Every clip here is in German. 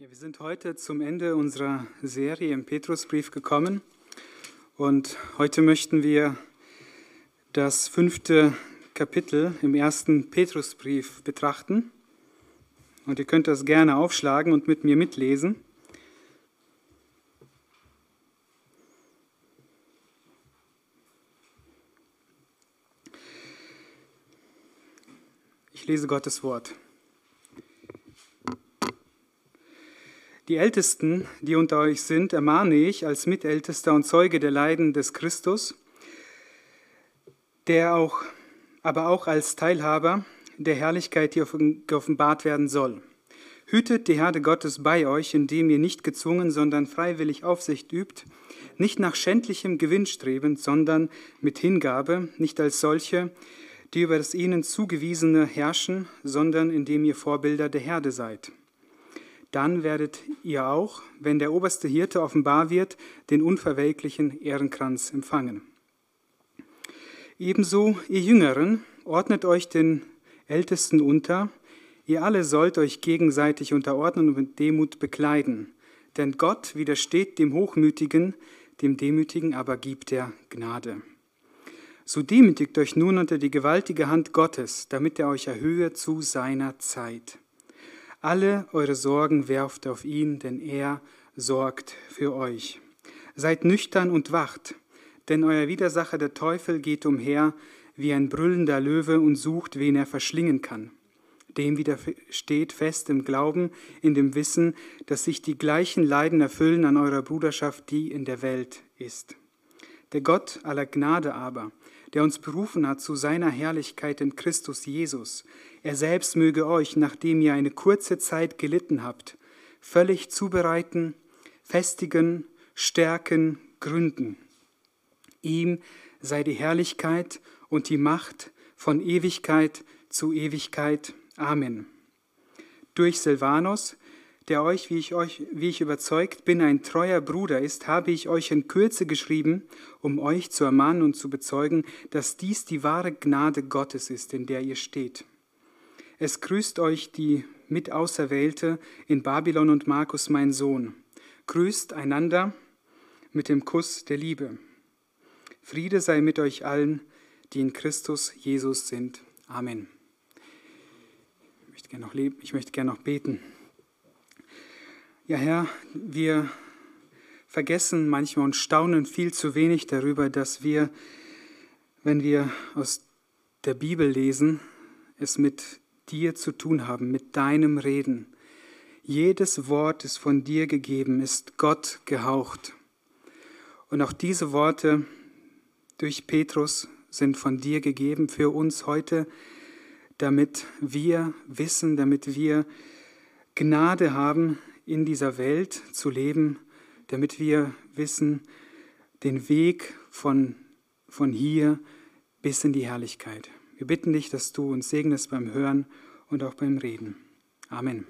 Ja, wir sind heute zum Ende unserer Serie im Petrusbrief gekommen und heute möchten wir das fünfte Kapitel im ersten Petrusbrief betrachten. Und ihr könnt das gerne aufschlagen und mit mir mitlesen. Ich lese Gottes Wort. Die Ältesten, die unter euch sind, ermahne ich als Mitältester und Zeuge der Leiden des Christus, der auch, aber auch als Teilhaber der Herrlichkeit, die geoffenbart werden soll. Hütet die Herde Gottes bei euch, indem ihr nicht gezwungen, sondern freiwillig Aufsicht übt, nicht nach schändlichem Gewinn strebend, sondern mit Hingabe, nicht als solche, die über das ihnen zugewiesene herrschen, sondern indem ihr Vorbilder der Herde seid dann werdet ihr auch, wenn der oberste Hirte offenbar wird, den unverwelklichen Ehrenkranz empfangen. Ebenso, ihr Jüngeren, ordnet euch den Ältesten unter, ihr alle sollt euch gegenseitig unterordnen und mit Demut bekleiden. Denn Gott widersteht dem Hochmütigen, dem Demütigen aber gibt er Gnade. So demütigt euch nun unter die gewaltige Hand Gottes, damit er euch erhöhe zu seiner Zeit. Alle eure Sorgen werft auf ihn, denn er sorgt für euch. Seid nüchtern und wacht, denn euer Widersacher der Teufel geht umher wie ein brüllender Löwe und sucht, wen er verschlingen kann. Dem widersteht fest im Glauben, in dem Wissen, dass sich die gleichen Leiden erfüllen an eurer Bruderschaft, die in der Welt ist. Der Gott aller Gnade aber, der uns berufen hat zu seiner Herrlichkeit in Christus Jesus, er selbst möge euch, nachdem ihr eine kurze Zeit gelitten habt, völlig zubereiten, festigen, stärken, gründen. Ihm sei die Herrlichkeit und die Macht von Ewigkeit zu Ewigkeit. Amen. Durch Silvanus, der euch, wie ich euch, wie ich überzeugt bin, ein treuer Bruder ist, habe ich euch in Kürze geschrieben, um euch zu ermahnen und zu bezeugen, dass dies die wahre Gnade Gottes ist, in der ihr steht. Es grüßt euch die Mitauserwählte in Babylon und Markus, mein Sohn. Grüßt einander mit dem Kuss der Liebe. Friede sei mit euch allen, die in Christus Jesus sind. Amen. Ich möchte gerne noch, leben, ich möchte gerne noch beten. Ja, Herr, wir vergessen manchmal und staunen viel zu wenig darüber, dass wir, wenn wir aus der Bibel lesen, es mit dir zu tun haben, mit deinem Reden. Jedes Wort ist von dir gegeben, ist Gott gehaucht. Und auch diese Worte durch Petrus sind von dir gegeben für uns heute, damit wir wissen, damit wir Gnade haben, in dieser Welt zu leben, damit wir wissen, den Weg von, von hier bis in die Herrlichkeit. Wir bitten dich, dass du uns segnest beim Hören und auch beim Reden. Amen.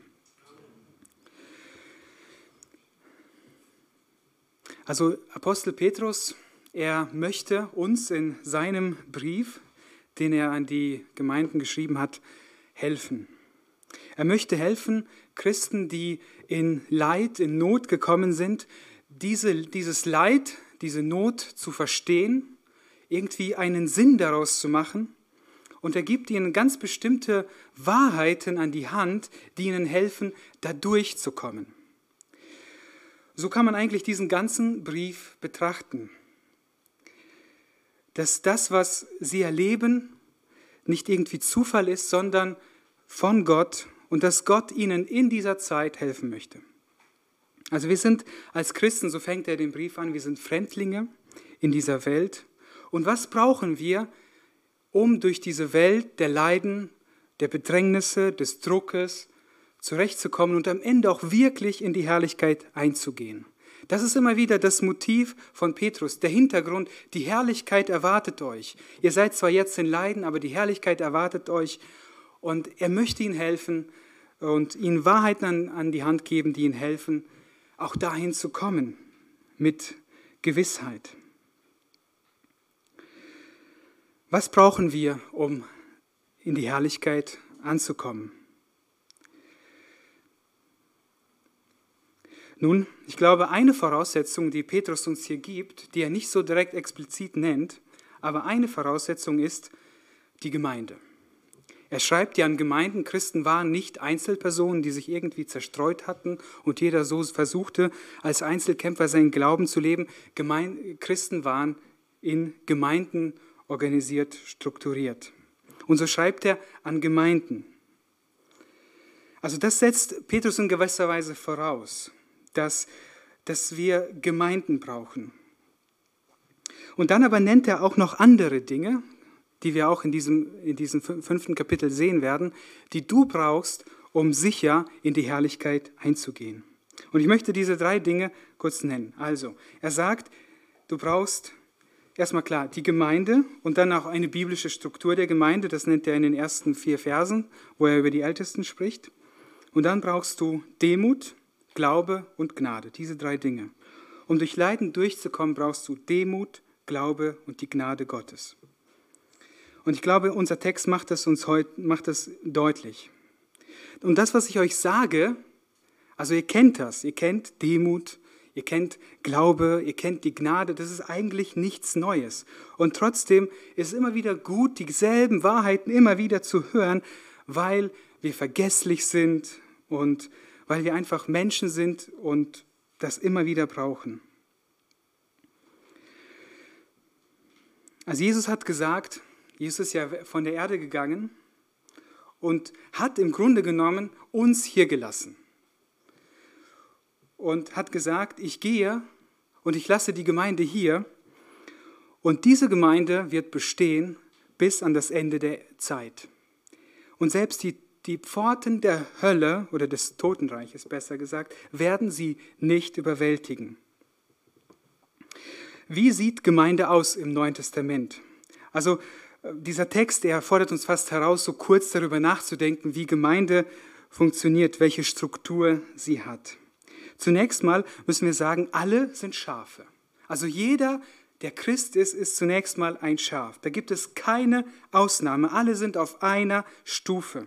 Also Apostel Petrus, er möchte uns in seinem Brief, den er an die Gemeinden geschrieben hat, helfen. Er möchte helfen, Christen, die in Leid, in Not gekommen sind, diese, dieses Leid, diese Not zu verstehen, irgendwie einen Sinn daraus zu machen und er gibt ihnen ganz bestimmte Wahrheiten an die Hand, die ihnen helfen, da durchzukommen. So kann man eigentlich diesen ganzen Brief betrachten. Dass das, was sie erleben, nicht irgendwie Zufall ist, sondern von Gott und dass Gott ihnen in dieser Zeit helfen möchte. Also wir sind als Christen, so fängt er den Brief an, wir sind Fremdlinge in dieser Welt. Und was brauchen wir, um durch diese Welt der Leiden, der Bedrängnisse, des Druckes zurechtzukommen und am Ende auch wirklich in die Herrlichkeit einzugehen. Das ist immer wieder das Motiv von Petrus, der Hintergrund, die Herrlichkeit erwartet euch. Ihr seid zwar jetzt in Leiden, aber die Herrlichkeit erwartet euch und er möchte ihnen helfen und ihnen Wahrheiten an, an die Hand geben, die ihnen helfen, auch dahin zu kommen mit Gewissheit. Was brauchen wir, um in die Herrlichkeit anzukommen? Nun, ich glaube, eine Voraussetzung, die Petrus uns hier gibt, die er nicht so direkt explizit nennt, aber eine Voraussetzung ist die Gemeinde. Er schreibt ja an Gemeinden, Christen waren nicht Einzelpersonen, die sich irgendwie zerstreut hatten und jeder so versuchte, als Einzelkämpfer seinen Glauben zu leben. Gemein Christen waren in Gemeinden organisiert, strukturiert. Und so schreibt er an Gemeinden. Also das setzt Petrus in gewisser Weise voraus, dass, dass wir Gemeinden brauchen. Und dann aber nennt er auch noch andere Dinge, die wir auch in diesem, in diesem fünften Kapitel sehen werden, die du brauchst, um sicher in die Herrlichkeit einzugehen. Und ich möchte diese drei Dinge kurz nennen. Also, er sagt, du brauchst erstmal klar die Gemeinde und dann auch eine biblische Struktur der Gemeinde. Das nennt er in den ersten vier Versen, wo er über die Ältesten spricht. Und dann brauchst du Demut, Glaube und Gnade. Diese drei Dinge. Um durch Leiden durchzukommen, brauchst du Demut, Glaube und die Gnade Gottes. Und ich glaube, unser Text macht das uns heute macht das deutlich. Und das, was ich euch sage, also ihr kennt das, ihr kennt Demut, ihr kennt Glaube, ihr kennt die Gnade, das ist eigentlich nichts Neues. Und trotzdem ist es immer wieder gut, dieselben Wahrheiten immer wieder zu hören, weil wir vergesslich sind und weil wir einfach Menschen sind und das immer wieder brauchen. Also Jesus hat gesagt, Jesus ist ja von der Erde gegangen und hat im Grunde genommen uns hier gelassen. Und hat gesagt, ich gehe und ich lasse die Gemeinde hier. Und diese Gemeinde wird bestehen bis an das Ende der Zeit. Und selbst die, die Pforten der Hölle oder des Totenreiches, besser gesagt, werden sie nicht überwältigen. Wie sieht Gemeinde aus im Neuen Testament? Also dieser Text, der fordert uns fast heraus, so kurz darüber nachzudenken, wie Gemeinde funktioniert, welche Struktur sie hat. Zunächst mal müssen wir sagen, alle sind Schafe. Also jeder, der Christ ist, ist zunächst mal ein Schaf. Da gibt es keine Ausnahme. Alle sind auf einer Stufe.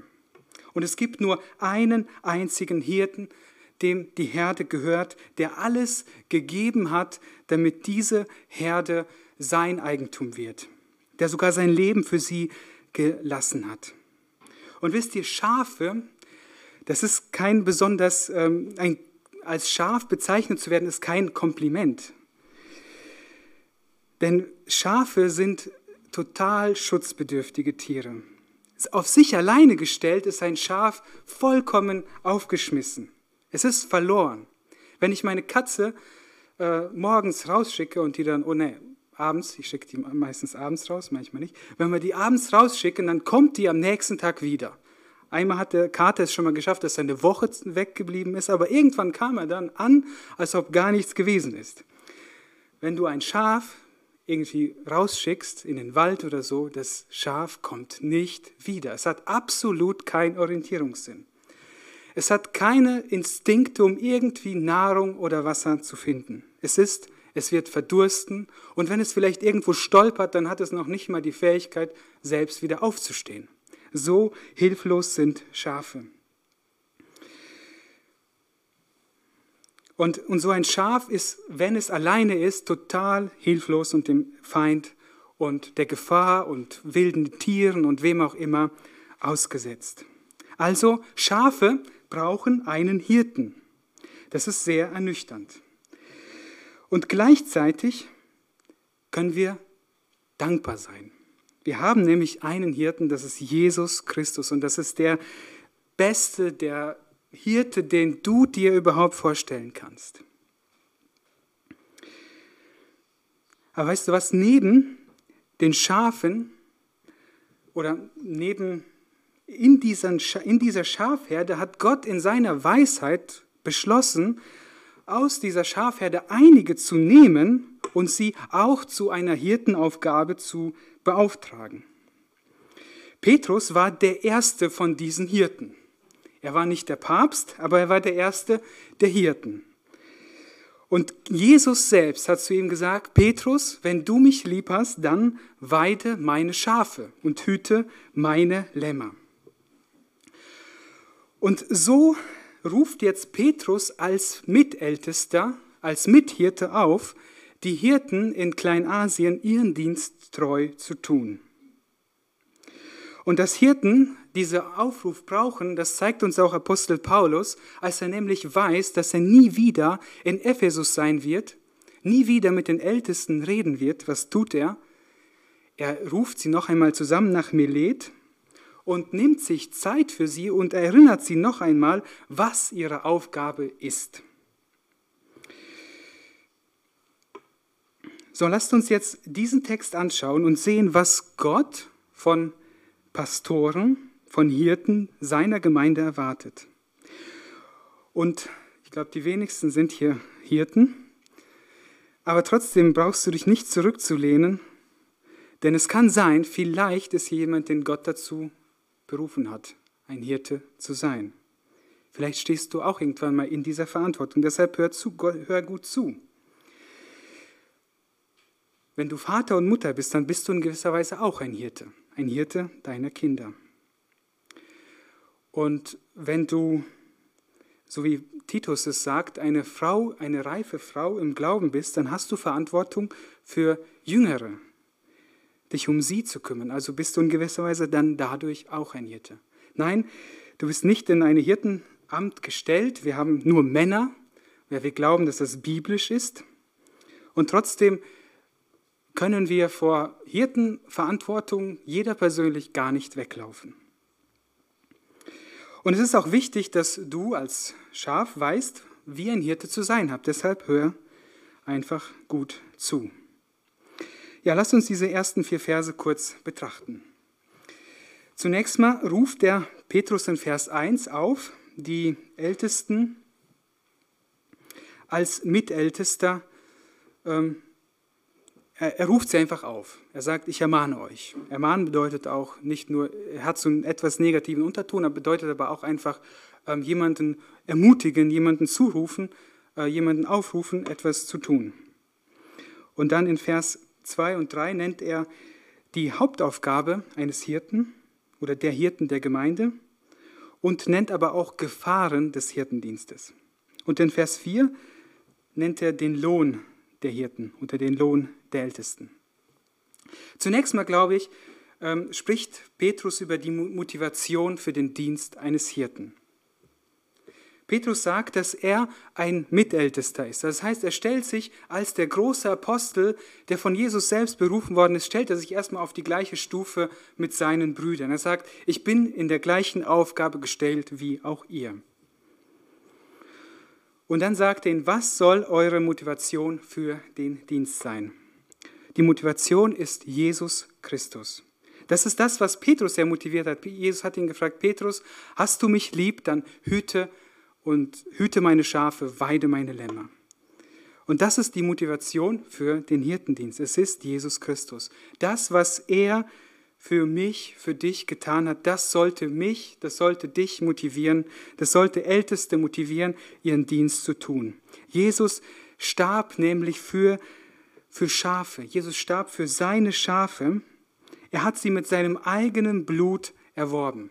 Und es gibt nur einen einzigen Hirten, dem die Herde gehört, der alles gegeben hat, damit diese Herde sein Eigentum wird der sogar sein Leben für sie gelassen hat. Und wisst ihr, Schafe, das ist kein besonders, ähm, ein, als Schaf bezeichnet zu werden, ist kein Kompliment. Denn Schafe sind total schutzbedürftige Tiere. Auf sich alleine gestellt ist ein Schaf vollkommen aufgeschmissen. Es ist verloren. Wenn ich meine Katze äh, morgens rausschicke und die dann, oh ne, abends, ich schicke die meistens abends raus, manchmal nicht, wenn wir die abends rausschicken, dann kommt die am nächsten Tag wieder. Einmal hat der Kater es schon mal geschafft, dass er eine Woche weggeblieben ist, aber irgendwann kam er dann an, als ob gar nichts gewesen ist. Wenn du ein Schaf irgendwie rausschickst in den Wald oder so, das Schaf kommt nicht wieder. Es hat absolut keinen Orientierungssinn. Es hat keine Instinkte, um irgendwie Nahrung oder Wasser zu finden. Es ist es wird verdursten und wenn es vielleicht irgendwo stolpert, dann hat es noch nicht mal die Fähigkeit, selbst wieder aufzustehen. So hilflos sind Schafe. Und, und so ein Schaf ist, wenn es alleine ist, total hilflos und dem Feind und der Gefahr und wilden Tieren und wem auch immer ausgesetzt. Also Schafe brauchen einen Hirten. Das ist sehr ernüchternd. Und gleichzeitig können wir dankbar sein. Wir haben nämlich einen Hirten, das ist Jesus Christus und das ist der beste, der Hirte, den du dir überhaupt vorstellen kannst. Aber weißt du was, neben den Schafen oder neben in dieser, in dieser Schafherde hat Gott in seiner Weisheit beschlossen, aus dieser Schafherde einige zu nehmen und sie auch zu einer Hirtenaufgabe zu beauftragen. Petrus war der erste von diesen Hirten. Er war nicht der Papst, aber er war der erste der Hirten. Und Jesus selbst hat zu ihm gesagt, Petrus, wenn du mich lieb hast, dann weide meine Schafe und hüte meine Lämmer. Und so ruft jetzt Petrus als Mitältester, als Mithirte auf, die Hirten in Kleinasien ihren Dienst treu zu tun. Und dass Hirten diesen Aufruf brauchen, das zeigt uns auch Apostel Paulus, als er nämlich weiß, dass er nie wieder in Ephesus sein wird, nie wieder mit den Ältesten reden wird. Was tut er? Er ruft sie noch einmal zusammen nach Milet und nimmt sich Zeit für sie und erinnert sie noch einmal, was ihre Aufgabe ist. So, lasst uns jetzt diesen Text anschauen und sehen, was Gott von Pastoren, von Hirten seiner Gemeinde erwartet. Und ich glaube, die wenigsten sind hier Hirten, aber trotzdem brauchst du dich nicht zurückzulehnen, denn es kann sein, vielleicht ist hier jemand, den Gott dazu berufen hat, ein Hirte zu sein. Vielleicht stehst du auch irgendwann mal in dieser Verantwortung. Deshalb hör, zu, hör gut zu. Wenn du Vater und Mutter bist, dann bist du in gewisser Weise auch ein Hirte, ein Hirte deiner Kinder. Und wenn du, so wie Titus es sagt, eine Frau, eine reife Frau im Glauben bist, dann hast du Verantwortung für Jüngere, dich um sie zu kümmern. Also bist du in gewisser Weise dann dadurch auch ein Hirte. Nein, du bist nicht in ein Hirtenamt gestellt. Wir haben nur Männer, weil wir glauben, dass das biblisch ist. Und trotzdem können wir vor Hirtenverantwortung jeder persönlich gar nicht weglaufen. Und es ist auch wichtig, dass du als Schaf weißt, wie ein Hirte zu sein hat. Deshalb hör einfach gut zu. Ja, lass uns diese ersten vier Verse kurz betrachten. Zunächst mal ruft der Petrus in Vers 1 auf, die Ältesten als Mitältester ähm, er, er ruft sie einfach auf. Er sagt, ich ermahne euch. Ermahnen bedeutet auch nicht nur, er hat so einen etwas negativen Unterton, er bedeutet aber auch einfach ähm, jemanden ermutigen, jemanden zurufen, äh, jemanden aufrufen, etwas zu tun. Und dann in Vers 2 und 3 nennt er die Hauptaufgabe eines Hirten oder der Hirten der Gemeinde und nennt aber auch Gefahren des Hirtendienstes. Und in Vers 4 nennt er den Lohn der Hirten oder den Lohn der Ältesten. Zunächst mal, glaube ich, ähm, spricht Petrus über die Motivation für den Dienst eines Hirten. Petrus sagt, dass er ein Mitältester ist. Das heißt, er stellt sich als der große Apostel, der von Jesus selbst berufen worden ist, stellt er sich erstmal auf die gleiche Stufe mit seinen Brüdern. Er sagt, ich bin in der gleichen Aufgabe gestellt wie auch ihr. Und dann sagt er ihnen, was soll eure Motivation für den Dienst sein? Die Motivation ist Jesus Christus. Das ist das, was Petrus sehr motiviert hat. Jesus hat ihn gefragt, Petrus, hast du mich lieb, dann hüte und hüte meine Schafe, weide meine Lämmer. Und das ist die Motivation für den Hirtendienst. Es ist Jesus Christus. Das, was er für mich, für dich getan hat, das sollte mich, das sollte dich motivieren, das sollte Älteste motivieren, ihren Dienst zu tun. Jesus starb nämlich für, für Schafe. Jesus starb für seine Schafe. Er hat sie mit seinem eigenen Blut erworben.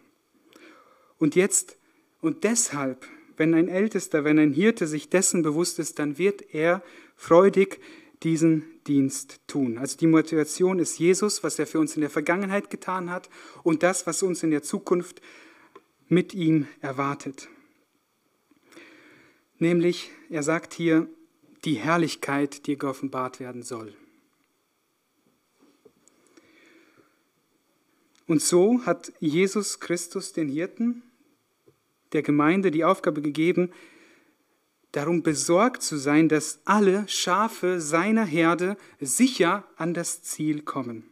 Und jetzt, und deshalb, wenn ein Ältester, wenn ein Hirte sich dessen bewusst ist, dann wird er freudig diesen Dienst tun. Also die Motivation ist Jesus, was er für uns in der Vergangenheit getan hat und das, was uns in der Zukunft mit ihm erwartet. Nämlich, er sagt hier, die Herrlichkeit, die geoffenbart werden soll. Und so hat Jesus Christus den Hirten der Gemeinde die Aufgabe gegeben, darum besorgt zu sein, dass alle Schafe seiner Herde sicher an das Ziel kommen.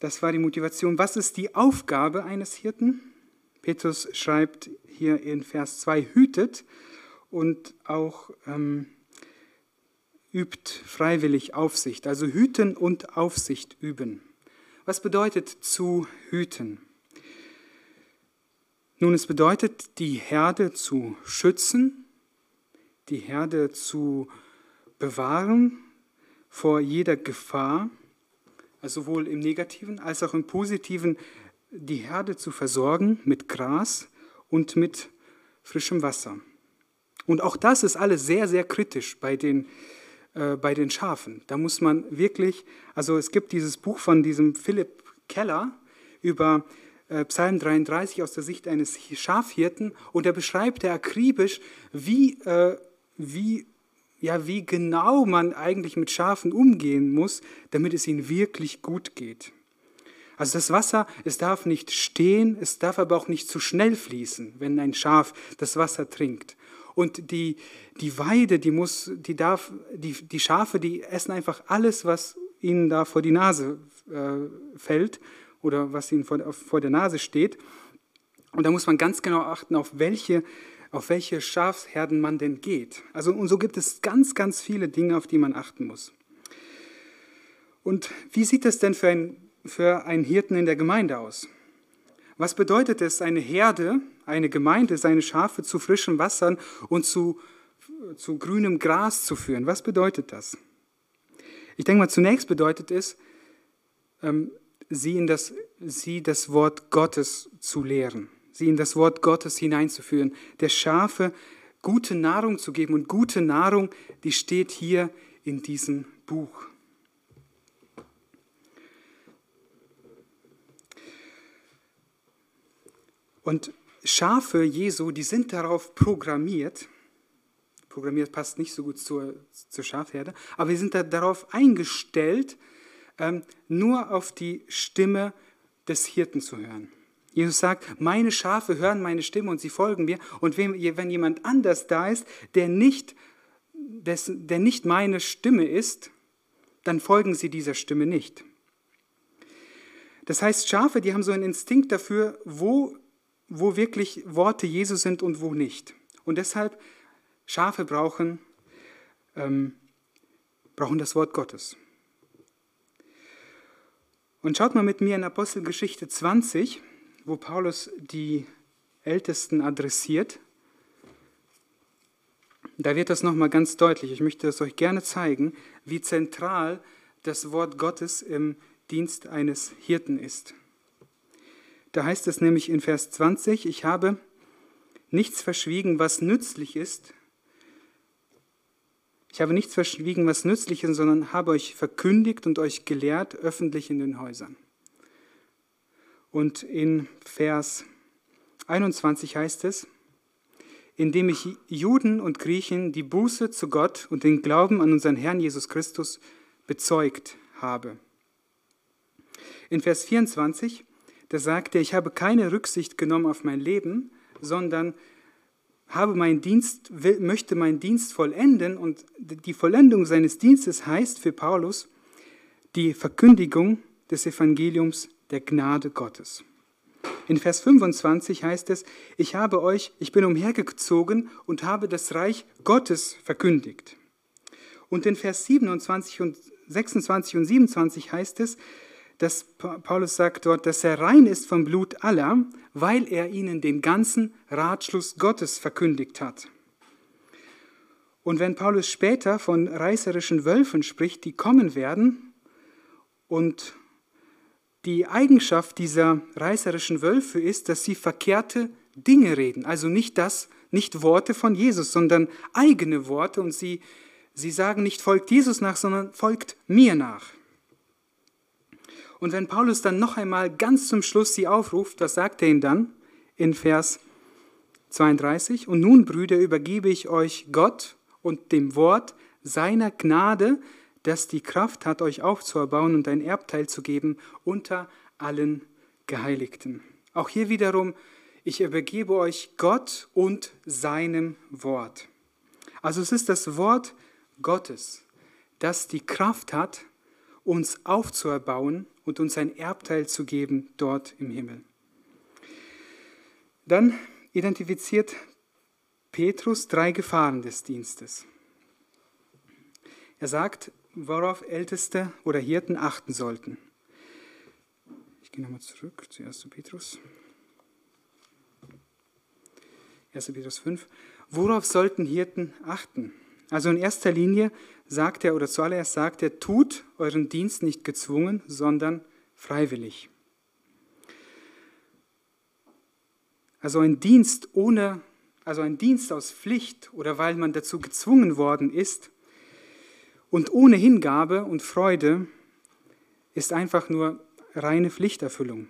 Das war die Motivation. Was ist die Aufgabe eines Hirten? Petrus schreibt hier in Vers 2, hütet und auch ähm, übt freiwillig Aufsicht, also hüten und Aufsicht üben. Was bedeutet zu hüten? Nun, es bedeutet, die Herde zu schützen, die Herde zu bewahren vor jeder Gefahr, also sowohl im negativen als auch im positiven, die Herde zu versorgen mit Gras und mit frischem Wasser. Und auch das ist alles sehr, sehr kritisch bei den, äh, bei den Schafen. Da muss man wirklich, also es gibt dieses Buch von diesem Philipp Keller über Psalm 33 aus der Sicht eines Schafhirten und er beschreibt er akribisch, wie, äh, wie, ja, wie genau man eigentlich mit Schafen umgehen muss, damit es ihnen wirklich gut geht. Also das Wasser, es darf nicht stehen, es darf aber auch nicht zu schnell fließen, wenn ein Schaf das Wasser trinkt. Und die, die Weide, die muss, die darf, die, die Schafe, die essen einfach alles, was ihnen da vor die Nase äh, fällt oder was ihnen vor, vor der Nase steht. Und da muss man ganz genau achten, auf welche, auf welche Schafsherden man denn geht. Also, und so gibt es ganz, ganz viele Dinge, auf die man achten muss. Und wie sieht es denn für, ein, für einen Hirten in der Gemeinde aus? Was bedeutet es, eine Herde, eine Gemeinde, seine Schafe zu frischem Wassern und zu, zu grünem Gras zu führen? Was bedeutet das? Ich denke mal, zunächst bedeutet es, ähm, sie in das, sie das Wort Gottes zu lehren, sie in das Wort Gottes hineinzuführen, der Schafe gute Nahrung zu geben. Und gute Nahrung, die steht hier in diesem Buch. Und Schafe Jesu, die sind darauf programmiert, programmiert passt nicht so gut zur, zur Schafherde, aber sie sind da darauf eingestellt, nur auf die Stimme des Hirten zu hören. Jesus sagt, meine Schafe hören meine Stimme und sie folgen mir. Und wenn, jemand anders da ist, der nicht, des, der nicht meine Stimme ist, dann folgen sie dieser Stimme nicht. Das heißt, Schafe, die haben so einen Instinkt dafür, wo, wo wirklich Worte Jesu sind und wo nicht. Und deshalb, Schafe brauchen, ähm, brauchen das Wort Gottes. Und schaut mal mit mir in Apostelgeschichte 20, wo Paulus die Ältesten adressiert. Da wird das nochmal ganz deutlich. Ich möchte es euch gerne zeigen, wie zentral das Wort Gottes im Dienst eines Hirten ist. Da heißt es nämlich in Vers 20, ich habe nichts verschwiegen, was nützlich ist, ich habe nichts verschwiegen, was nützlich ist, sondern habe euch verkündigt und euch gelehrt öffentlich in den Häusern. Und in Vers 21 heißt es, indem ich Juden und Griechen die Buße zu Gott und den Glauben an unseren Herrn Jesus Christus bezeugt habe. In Vers 24, da sagt er, ich habe keine Rücksicht genommen auf mein Leben, sondern habe meinen Dienst, möchte meinen Dienst vollenden und die Vollendung seines Dienstes heißt für Paulus die Verkündigung des Evangeliums der Gnade Gottes. In Vers 25 heißt es, ich habe euch, ich bin umhergezogen und habe das Reich Gottes verkündigt. Und in Vers 27 und 26 und 27 heißt es, dass Paulus sagt dort, dass er rein ist vom Blut aller, weil er ihnen den ganzen Ratschluss Gottes verkündigt hat. Und wenn Paulus später von reißerischen Wölfen spricht, die kommen werden, und die Eigenschaft dieser reißerischen Wölfe ist, dass sie verkehrte Dinge reden, also nicht das, nicht Worte von Jesus, sondern eigene Worte und sie, sie sagen nicht folgt Jesus nach, sondern folgt mir nach. Und wenn Paulus dann noch einmal ganz zum Schluss sie aufruft, was sagt er ihm dann in Vers 32? Und nun, Brüder, übergebe ich euch Gott und dem Wort seiner Gnade, das die Kraft hat, euch aufzuerbauen und ein Erbteil zu geben unter allen Geheiligten. Auch hier wiederum, ich übergebe euch Gott und seinem Wort. Also es ist das Wort Gottes, das die Kraft hat, uns aufzuerbauen und uns ein Erbteil zu geben dort im Himmel. Dann identifiziert Petrus drei Gefahren des Dienstes. Er sagt, worauf Älteste oder Hirten achten sollten. Ich gehe nochmal zurück zu 1. Petrus. 1. Petrus 5. Worauf sollten Hirten achten? Also in erster Linie sagt er, oder zuallererst sagt er, tut euren Dienst nicht gezwungen, sondern freiwillig. Also ein Dienst ohne, also ein Dienst aus Pflicht oder weil man dazu gezwungen worden ist und ohne Hingabe und Freude ist einfach nur reine Pflichterfüllung.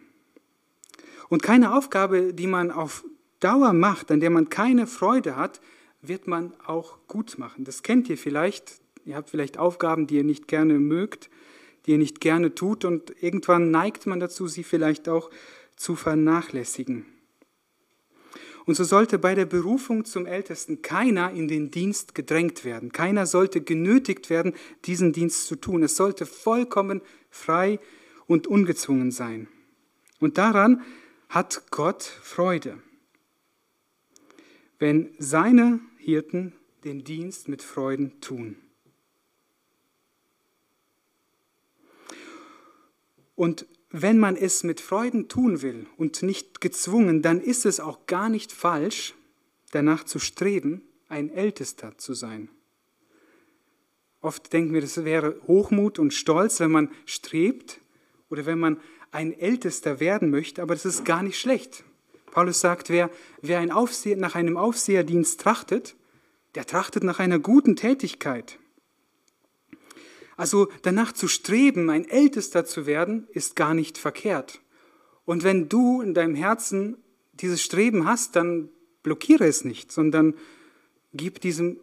Und keine Aufgabe, die man auf Dauer macht, an der man keine Freude hat, wird man auch gut machen. Das kennt ihr vielleicht. Ihr habt vielleicht Aufgaben, die ihr nicht gerne mögt, die ihr nicht gerne tut und irgendwann neigt man dazu, sie vielleicht auch zu vernachlässigen. Und so sollte bei der Berufung zum Ältesten keiner in den Dienst gedrängt werden. Keiner sollte genötigt werden, diesen Dienst zu tun. Es sollte vollkommen frei und ungezwungen sein. Und daran hat Gott Freude, wenn seine Hirten den Dienst mit Freuden tun. Und wenn man es mit Freuden tun will und nicht gezwungen, dann ist es auch gar nicht falsch, danach zu streben, ein Ältester zu sein. Oft denken wir, das wäre Hochmut und Stolz, wenn man strebt oder wenn man ein Ältester werden möchte, aber das ist gar nicht schlecht. Paulus sagt, wer, wer ein Aufseher, nach einem Aufseherdienst trachtet, der trachtet nach einer guten Tätigkeit. Also danach zu streben, ein Ältester zu werden, ist gar nicht verkehrt. Und wenn du in deinem Herzen dieses Streben hast, dann blockiere es nicht, sondern gib diesem,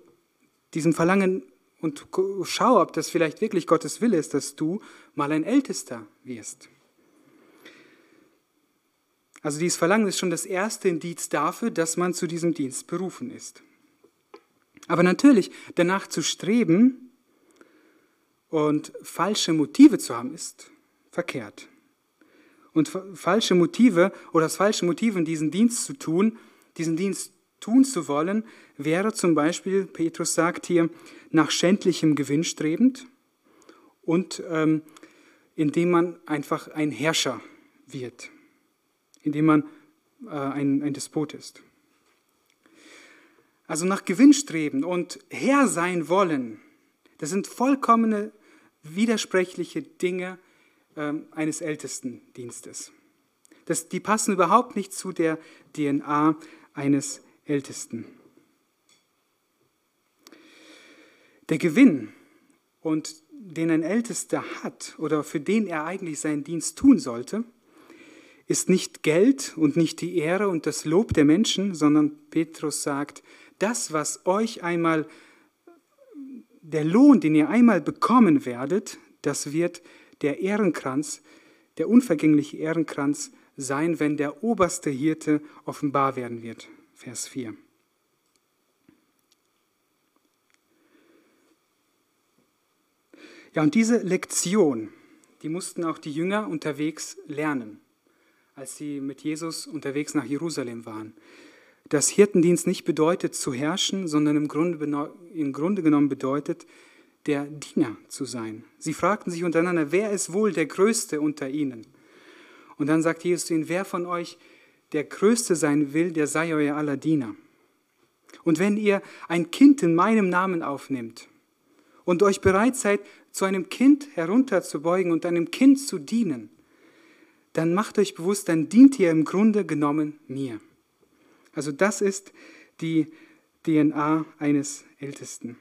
diesem Verlangen und schau, ob das vielleicht wirklich Gottes Wille ist, dass du mal ein Ältester wirst. Also dieses Verlangen ist schon das erste Indiz dafür, dass man zu diesem Dienst berufen ist. Aber natürlich, danach zu streben, und falsche Motive zu haben, ist verkehrt. Und falsche Motive oder das falsche Motiv, in diesen Dienst zu tun, diesen Dienst tun zu wollen, wäre zum Beispiel, Petrus sagt hier, nach schändlichem Gewinn strebend und ähm, indem man einfach ein Herrscher wird, indem man äh, ein, ein Despot ist. Also nach Gewinn streben und Herr sein wollen, das sind vollkommene widersprüchliche Dinge äh, eines Ältestendienstes. Das, die passen überhaupt nicht zu der DNA eines Ältesten. Der Gewinn, und den ein Ältester hat oder für den er eigentlich seinen Dienst tun sollte, ist nicht Geld und nicht die Ehre und das Lob der Menschen, sondern Petrus sagt, das, was euch einmal der Lohn, den ihr einmal bekommen werdet, das wird der Ehrenkranz, der unvergängliche Ehrenkranz sein, wenn der oberste Hirte offenbar werden wird. Vers 4. Ja, und diese Lektion, die mussten auch die Jünger unterwegs lernen, als sie mit Jesus unterwegs nach Jerusalem waren dass Hirtendienst nicht bedeutet zu herrschen, sondern im Grunde, im Grunde genommen bedeutet, der Diener zu sein. Sie fragten sich untereinander, wer ist wohl der Größte unter ihnen? Und dann sagt Jesus zu ihnen, wer von euch der Größte sein will, der sei euer aller Diener. Und wenn ihr ein Kind in meinem Namen aufnimmt und euch bereit seid, zu einem Kind herunterzubeugen und einem Kind zu dienen, dann macht euch bewusst, dann dient ihr im Grunde genommen mir. Also das ist die DNA eines Ältesten.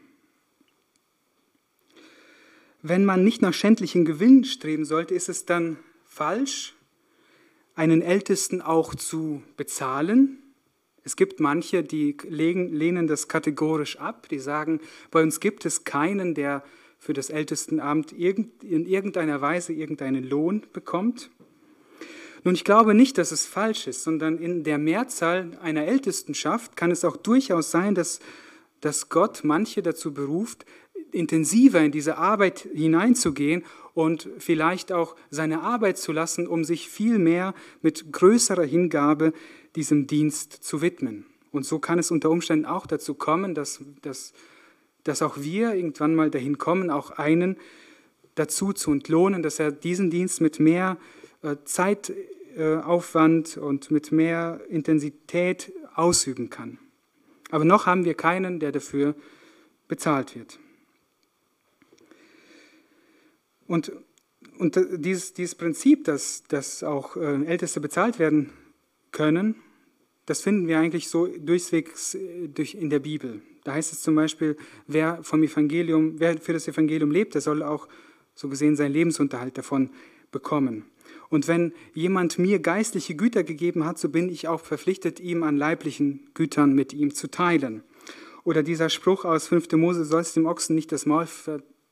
Wenn man nicht nach schändlichen Gewinn streben sollte, ist es dann falsch, einen Ältesten auch zu bezahlen. Es gibt manche, die lehnen das kategorisch ab, die sagen, bei uns gibt es keinen, der für das Ältestenamt in irgendeiner Weise irgendeinen Lohn bekommt. Nun, ich glaube nicht, dass es falsch ist, sondern in der Mehrzahl einer Ältestenschaft kann es auch durchaus sein, dass, dass Gott manche dazu beruft, intensiver in diese Arbeit hineinzugehen und vielleicht auch seine Arbeit zu lassen, um sich viel mehr mit größerer Hingabe diesem Dienst zu widmen. Und so kann es unter Umständen auch dazu kommen, dass, dass, dass auch wir irgendwann mal dahin kommen, auch einen dazu zu entlohnen, dass er diesen Dienst mit mehr äh, Zeit äh, und mit mehr Intensität ausüben kann. Aber noch haben wir keinen, der dafür bezahlt wird. Und, und dieses, dieses Prinzip, dass, dass auch äh, Älteste bezahlt werden können, das finden wir eigentlich so durchwegs durch in der Bibel. Da heißt es zum Beispiel, wer vom Evangelium, wer für das Evangelium lebt, der soll auch so gesehen seinen Lebensunterhalt davon bekommen. Und wenn jemand mir geistliche Güter gegeben hat, so bin ich auch verpflichtet, ihm an leiblichen Gütern mit ihm zu teilen. Oder dieser Spruch aus 5. Mose, sollst dem Ochsen nicht das Maul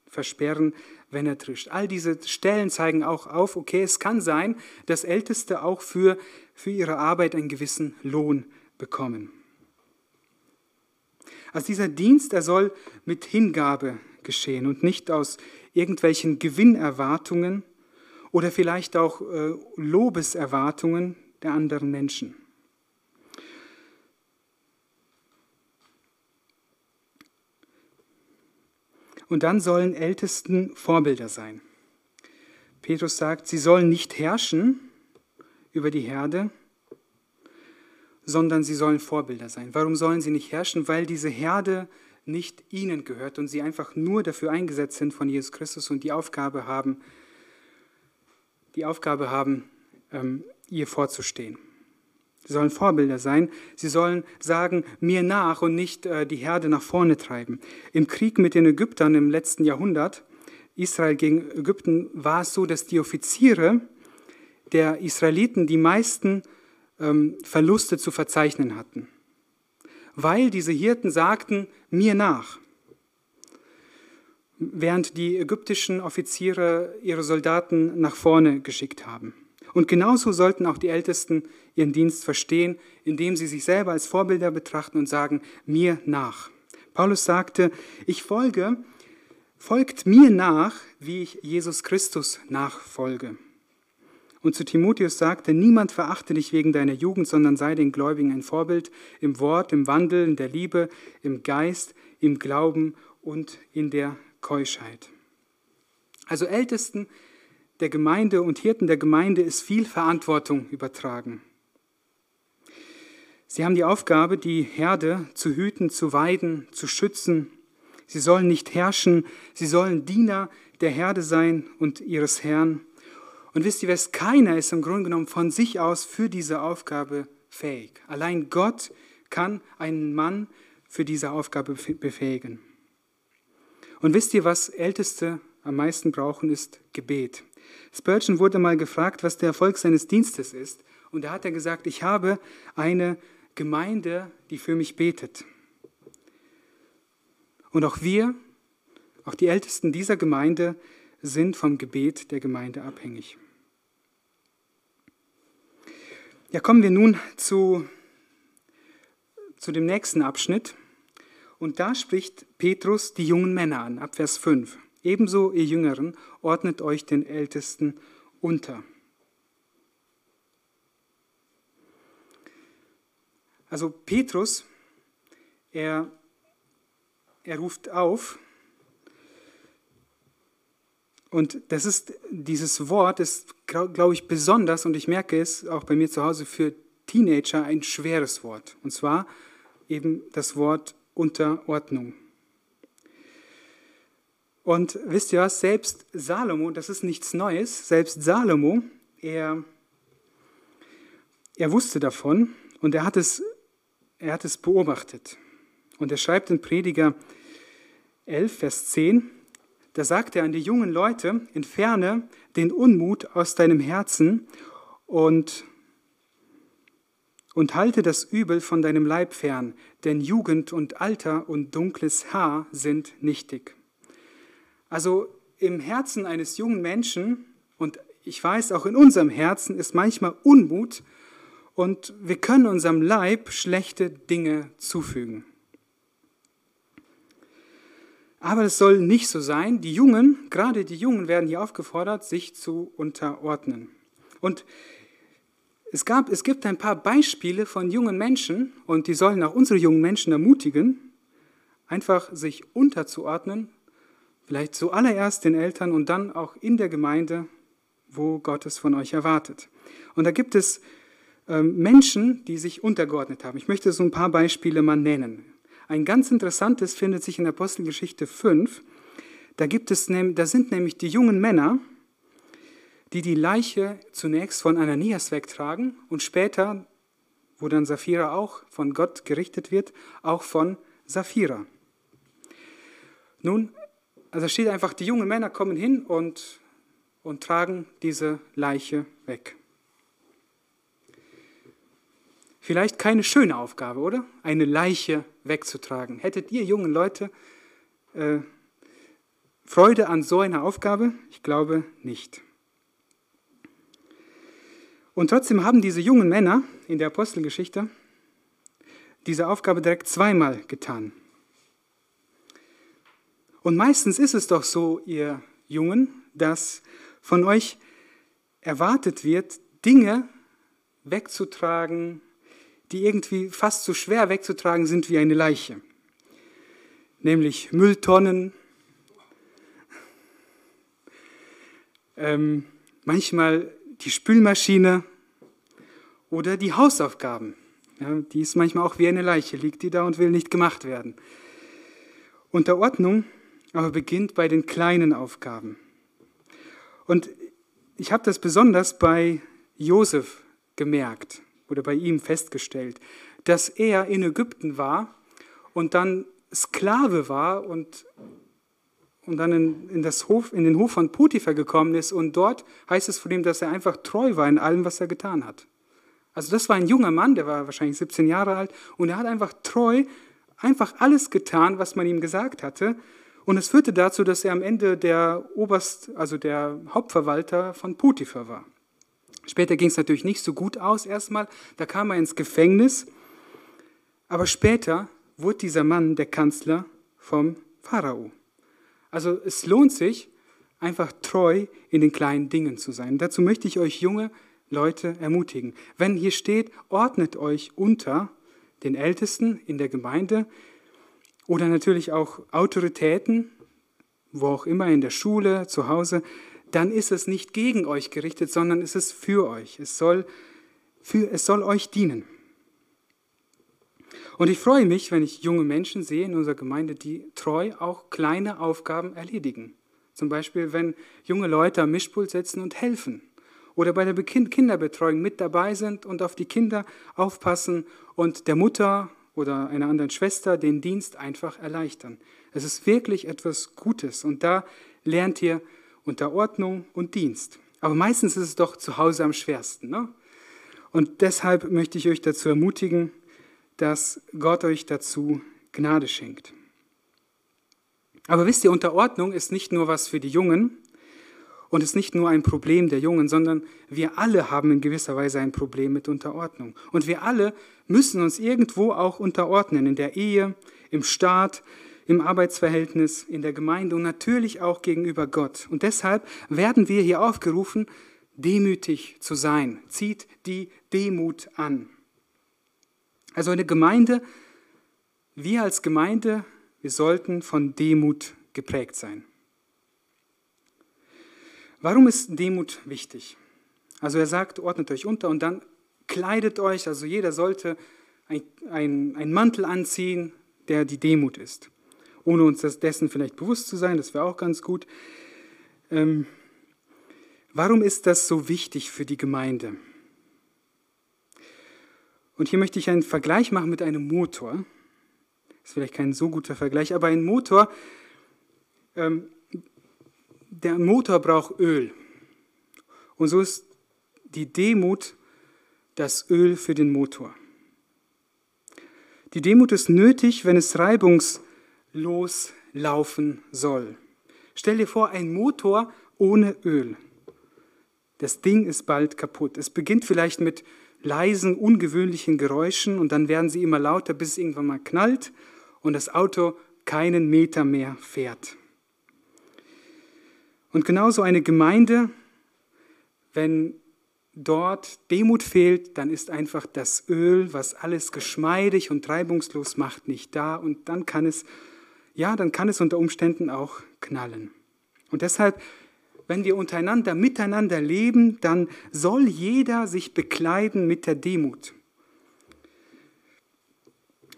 versperren, wenn er trischt. All diese Stellen zeigen auch auf, okay, es kann sein, dass Älteste auch für, für ihre Arbeit einen gewissen Lohn bekommen. Also dieser Dienst, er soll mit Hingabe geschehen und nicht aus irgendwelchen Gewinnerwartungen oder vielleicht auch äh, Lobeserwartungen der anderen Menschen. Und dann sollen Ältesten Vorbilder sein. Petrus sagt, sie sollen nicht herrschen über die Herde, sondern sie sollen Vorbilder sein. Warum sollen sie nicht herrschen? Weil diese Herde nicht ihnen gehört und sie einfach nur dafür eingesetzt sind von Jesus Christus und die Aufgabe haben, die Aufgabe haben, ähm, ihr vorzustehen. Sie sollen Vorbilder sein. Sie sollen sagen, mir nach und nicht äh, die Herde nach vorne treiben. Im Krieg mit den Ägyptern im letzten Jahrhundert, Israel gegen Ägypten, war es so, dass die Offiziere der Israeliten die meisten ähm, Verluste zu verzeichnen hatten. Weil diese Hirten sagten, mir nach. Während die ägyptischen Offiziere ihre Soldaten nach vorne geschickt haben. Und genauso sollten auch die Ältesten ihren Dienst verstehen, indem sie sich selber als Vorbilder betrachten und sagen, mir nach. Paulus sagte, ich folge, folgt mir nach, wie ich Jesus Christus nachfolge. Und zu Timotheus sagte, niemand verachte dich wegen deiner Jugend, sondern sei den Gläubigen ein Vorbild im Wort, im Wandel, in der Liebe, im Geist, im Glauben und in der Keuschheit. Also Ältesten der Gemeinde und Hirten der Gemeinde ist viel Verantwortung übertragen. Sie haben die Aufgabe, die Herde zu hüten, zu weiden, zu schützen. Sie sollen nicht herrschen, sie sollen Diener der Herde sein und ihres Herrn. Und wisst ihr was, keiner ist im Grunde genommen von sich aus für diese Aufgabe fähig. Allein Gott kann einen Mann für diese Aufgabe befähigen. Und wisst ihr, was Älteste am meisten brauchen, ist Gebet. Spurgeon wurde mal gefragt, was der Erfolg seines Dienstes ist. Und da hat er gesagt, ich habe eine Gemeinde, die für mich betet. Und auch wir, auch die Ältesten dieser Gemeinde, sind vom Gebet der Gemeinde abhängig. Ja, kommen wir nun zu, zu dem nächsten Abschnitt. Und da spricht Petrus die jungen Männer an, ab Vers 5. Ebenso, ihr Jüngeren, ordnet euch den Ältesten unter. Also Petrus, er, er ruft auf, und das ist, dieses Wort ist, glaube ich, besonders, und ich merke es auch bei mir zu Hause für Teenager ein schweres Wort. Und zwar eben das Wort Unterordnung. Und wisst ihr was, selbst Salomo, das ist nichts Neues, selbst Salomo, er, er wusste davon und er hat, es, er hat es beobachtet. Und er schreibt in Prediger 11, Vers 10, da sagt er an die jungen Leute, entferne den Unmut aus deinem Herzen und, und halte das Übel von deinem Leib fern, denn Jugend und Alter und dunkles Haar sind nichtig. Also im Herzen eines jungen Menschen, und ich weiß auch in unserem Herzen, ist manchmal Unmut und wir können unserem Leib schlechte Dinge zufügen. Aber es soll nicht so sein. Die Jungen, gerade die Jungen werden hier aufgefordert, sich zu unterordnen. Und es, gab, es gibt ein paar Beispiele von jungen Menschen und die sollen auch unsere jungen Menschen ermutigen, einfach sich unterzuordnen Vielleicht zuallererst den Eltern und dann auch in der Gemeinde, wo Gott es von euch erwartet. Und da gibt es ähm, Menschen, die sich untergeordnet haben. Ich möchte so ein paar Beispiele mal nennen. Ein ganz interessantes findet sich in Apostelgeschichte 5. Da, gibt es, da sind nämlich die jungen Männer, die die Leiche zunächst von Ananias wegtragen und später wo dann Sapphira auch von Gott gerichtet wird, auch von Sapphira. Nun, also steht einfach, die jungen Männer kommen hin und, und tragen diese Leiche weg. Vielleicht keine schöne Aufgabe, oder? Eine Leiche wegzutragen. Hättet ihr jungen Leute äh, Freude an so einer Aufgabe? Ich glaube nicht. Und trotzdem haben diese jungen Männer in der Apostelgeschichte diese Aufgabe direkt zweimal getan. Und meistens ist es doch so, ihr Jungen, dass von euch erwartet wird, Dinge wegzutragen, die irgendwie fast so schwer wegzutragen sind wie eine Leiche. Nämlich Mülltonnen, ähm, manchmal die Spülmaschine oder die Hausaufgaben. Ja, die ist manchmal auch wie eine Leiche, liegt die da und will nicht gemacht werden. Unterordnung aber beginnt bei den kleinen Aufgaben. Und ich habe das besonders bei Josef gemerkt oder bei ihm festgestellt, dass er in Ägypten war und dann Sklave war und, und dann in, in, das Hof, in den Hof von Potiphar gekommen ist und dort heißt es von ihm, dass er einfach treu war in allem, was er getan hat. Also das war ein junger Mann, der war wahrscheinlich 17 Jahre alt und er hat einfach treu einfach alles getan, was man ihm gesagt hatte. Und es führte dazu, dass er am Ende der Oberst, also der Hauptverwalter von Potiphar war. Später ging es natürlich nicht so gut aus erstmal, da kam er ins Gefängnis, aber später wurde dieser Mann der Kanzler vom Pharao. Also es lohnt sich, einfach treu in den kleinen Dingen zu sein. Dazu möchte ich euch junge Leute ermutigen. Wenn hier steht, ordnet euch unter den Ältesten in der Gemeinde oder natürlich auch Autoritäten, wo auch immer, in der Schule, zu Hause, dann ist es nicht gegen euch gerichtet, sondern es ist für euch. Es soll, für, es soll euch dienen. Und ich freue mich, wenn ich junge Menschen sehe in unserer Gemeinde, die treu auch kleine Aufgaben erledigen. Zum Beispiel, wenn junge Leute am Mischpult sitzen und helfen. Oder bei der Kinderbetreuung mit dabei sind und auf die Kinder aufpassen und der Mutter oder einer anderen Schwester den Dienst einfach erleichtern. Es ist wirklich etwas Gutes und da lernt ihr unter Ordnung und Dienst. Aber meistens ist es doch zu Hause am schwersten. Ne? Und deshalb möchte ich euch dazu ermutigen, dass Gott euch dazu Gnade schenkt. Aber wisst ihr, Unterordnung ist nicht nur was für die Jungen und ist nicht nur ein Problem der Jungen, sondern wir alle haben in gewisser Weise ein Problem mit Unterordnung. Und wir alle müssen uns irgendwo auch unterordnen, in der Ehe, im Staat, im Arbeitsverhältnis, in der Gemeinde und natürlich auch gegenüber Gott. Und deshalb werden wir hier aufgerufen, demütig zu sein. Zieht die Demut an. Also eine Gemeinde, wir als Gemeinde, wir sollten von Demut geprägt sein. Warum ist Demut wichtig? Also er sagt, ordnet euch unter und dann kleidet euch, also jeder sollte einen ein Mantel anziehen, der die Demut ist ohne uns dessen vielleicht bewusst zu sein, das wäre auch ganz gut. Ähm, warum ist das so wichtig für die Gemeinde? Und hier möchte ich einen Vergleich machen mit einem Motor. Das ist vielleicht kein so guter Vergleich, aber ein Motor, ähm, der Motor braucht Öl. Und so ist die Demut das Öl für den Motor. Die Demut ist nötig, wenn es Reibungs- loslaufen soll. Stell dir vor, ein Motor ohne Öl. Das Ding ist bald kaputt. Es beginnt vielleicht mit leisen, ungewöhnlichen Geräuschen und dann werden sie immer lauter, bis es irgendwann mal knallt und das Auto keinen Meter mehr fährt. Und genauso eine Gemeinde, wenn dort Demut fehlt, dann ist einfach das Öl, was alles geschmeidig und reibungslos macht, nicht da und dann kann es ja, dann kann es unter Umständen auch knallen. Und deshalb, wenn wir untereinander, miteinander leben, dann soll jeder sich bekleiden mit der Demut.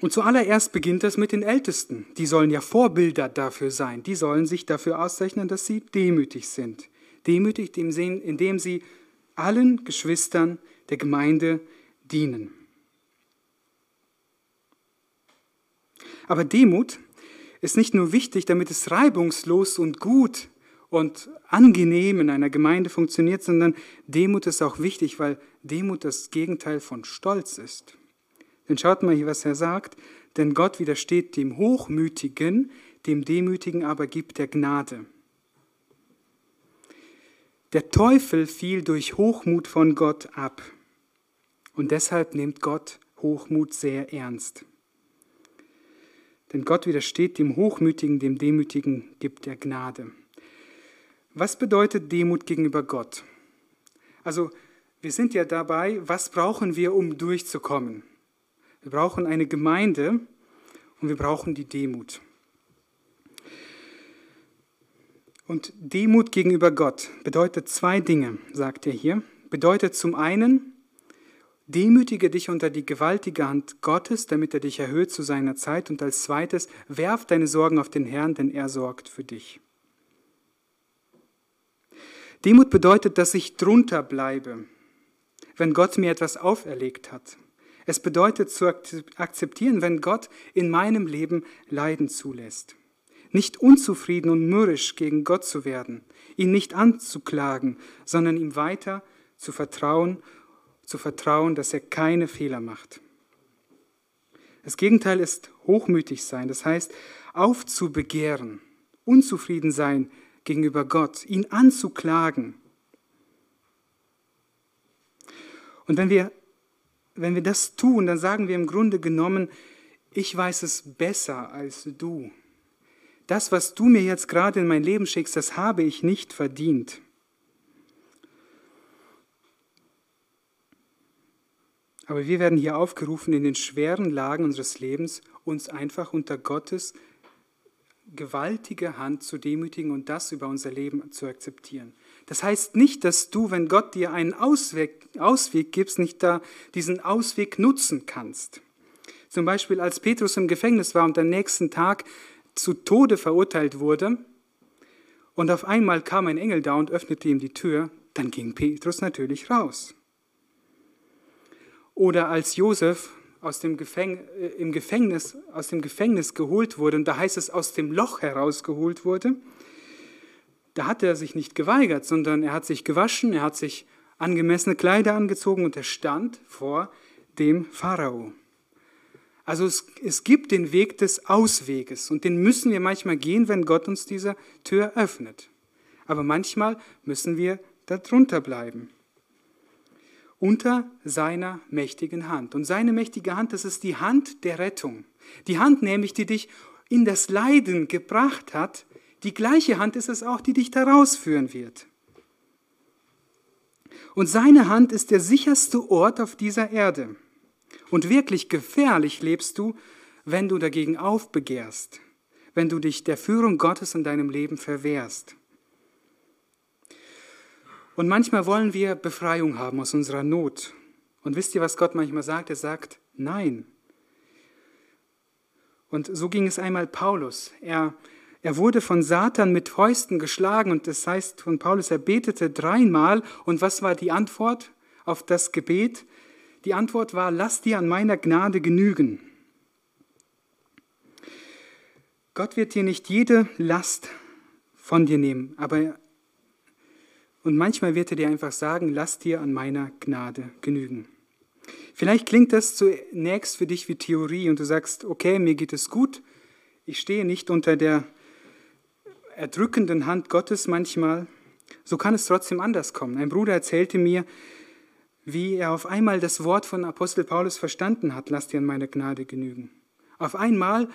Und zuallererst beginnt das mit den Ältesten. Die sollen ja Vorbilder dafür sein. Die sollen sich dafür auszeichnen, dass sie demütig sind. Demütig, indem sie allen Geschwistern der Gemeinde dienen. Aber Demut ist nicht nur wichtig, damit es reibungslos und gut und angenehm in einer Gemeinde funktioniert, sondern Demut ist auch wichtig, weil Demut das Gegenteil von Stolz ist. Denn schaut mal hier, was er sagt. Denn Gott widersteht dem Hochmütigen, dem Demütigen aber gibt er Gnade. Der Teufel fiel durch Hochmut von Gott ab. Und deshalb nimmt Gott Hochmut sehr ernst. Denn Gott widersteht dem Hochmütigen, dem Demütigen gibt er Gnade. Was bedeutet Demut gegenüber Gott? Also, wir sind ja dabei, was brauchen wir, um durchzukommen? Wir brauchen eine Gemeinde und wir brauchen die Demut. Und Demut gegenüber Gott bedeutet zwei Dinge, sagt er hier. Bedeutet zum einen, demütige dich unter die gewaltige Hand Gottes, damit er dich erhöht zu seiner Zeit. Und als zweites, werf deine Sorgen auf den Herrn, denn er sorgt für dich. Demut bedeutet, dass ich drunter bleibe, wenn Gott mir etwas auferlegt hat. Es bedeutet zu akzeptieren, wenn Gott in meinem Leben Leiden zulässt. Nicht unzufrieden und mürrisch gegen Gott zu werden, ihn nicht anzuklagen, sondern ihm weiter zu vertrauen, zu vertrauen, dass er keine Fehler macht. Das Gegenteil ist hochmütig sein, das heißt aufzubegehren, unzufrieden sein gegenüber Gott, ihn anzuklagen. Und wenn wir, wenn wir das tun, dann sagen wir im Grunde genommen, ich weiß es besser als du. Das, was du mir jetzt gerade in mein Leben schickst, das habe ich nicht verdient. Aber wir werden hier aufgerufen, in den schweren Lagen unseres Lebens uns einfach unter Gottes gewaltige Hand zu demütigen und das über unser Leben zu akzeptieren. Das heißt nicht, dass du, wenn Gott dir einen Ausweg, Ausweg gibst, nicht da diesen Ausweg nutzen kannst. Zum Beispiel, als Petrus im Gefängnis war und am nächsten Tag zu Tode verurteilt wurde und auf einmal kam ein Engel da und öffnete ihm die Tür, dann ging Petrus natürlich raus. Oder als Josef aus dem Gefäng äh, im Gefängnis, aus dem Gefängnis geholt wurde, und da heißt es, aus dem Loch herausgeholt wurde, da hat er sich nicht geweigert, sondern er hat sich gewaschen, er hat sich angemessene Kleider angezogen und er stand vor dem Pharao. Also es, es gibt den Weg des Ausweges und den müssen wir manchmal gehen, wenn Gott uns diese Tür öffnet. Aber manchmal müssen wir darunter bleiben. Unter seiner mächtigen Hand. Und seine mächtige Hand, das ist die Hand der Rettung. Die Hand nämlich, die dich in das Leiden gebracht hat, die gleiche Hand ist es auch, die dich daraus führen wird. Und seine Hand ist der sicherste Ort auf dieser Erde. Und wirklich gefährlich lebst du, wenn du dagegen aufbegehrst, wenn du dich der Führung Gottes in deinem Leben verwehrst. Und manchmal wollen wir Befreiung haben aus unserer Not. Und wisst ihr, was Gott manchmal sagt? Er sagt, nein. Und so ging es einmal Paulus. Er, er wurde von Satan mit Fäusten geschlagen und das heißt von Paulus, er betete dreimal. Und was war die Antwort auf das Gebet? Die Antwort war, lass dir an meiner Gnade genügen. Gott wird dir nicht jede Last von dir nehmen, aber und manchmal wird er dir einfach sagen, lass dir an meiner Gnade genügen. Vielleicht klingt das zunächst für dich wie Theorie und du sagst, okay, mir geht es gut, ich stehe nicht unter der erdrückenden Hand Gottes manchmal. So kann es trotzdem anders kommen. Ein Bruder erzählte mir, wie er auf einmal das Wort von Apostel Paulus verstanden hat, lass dir an meine Gnade genügen. Auf einmal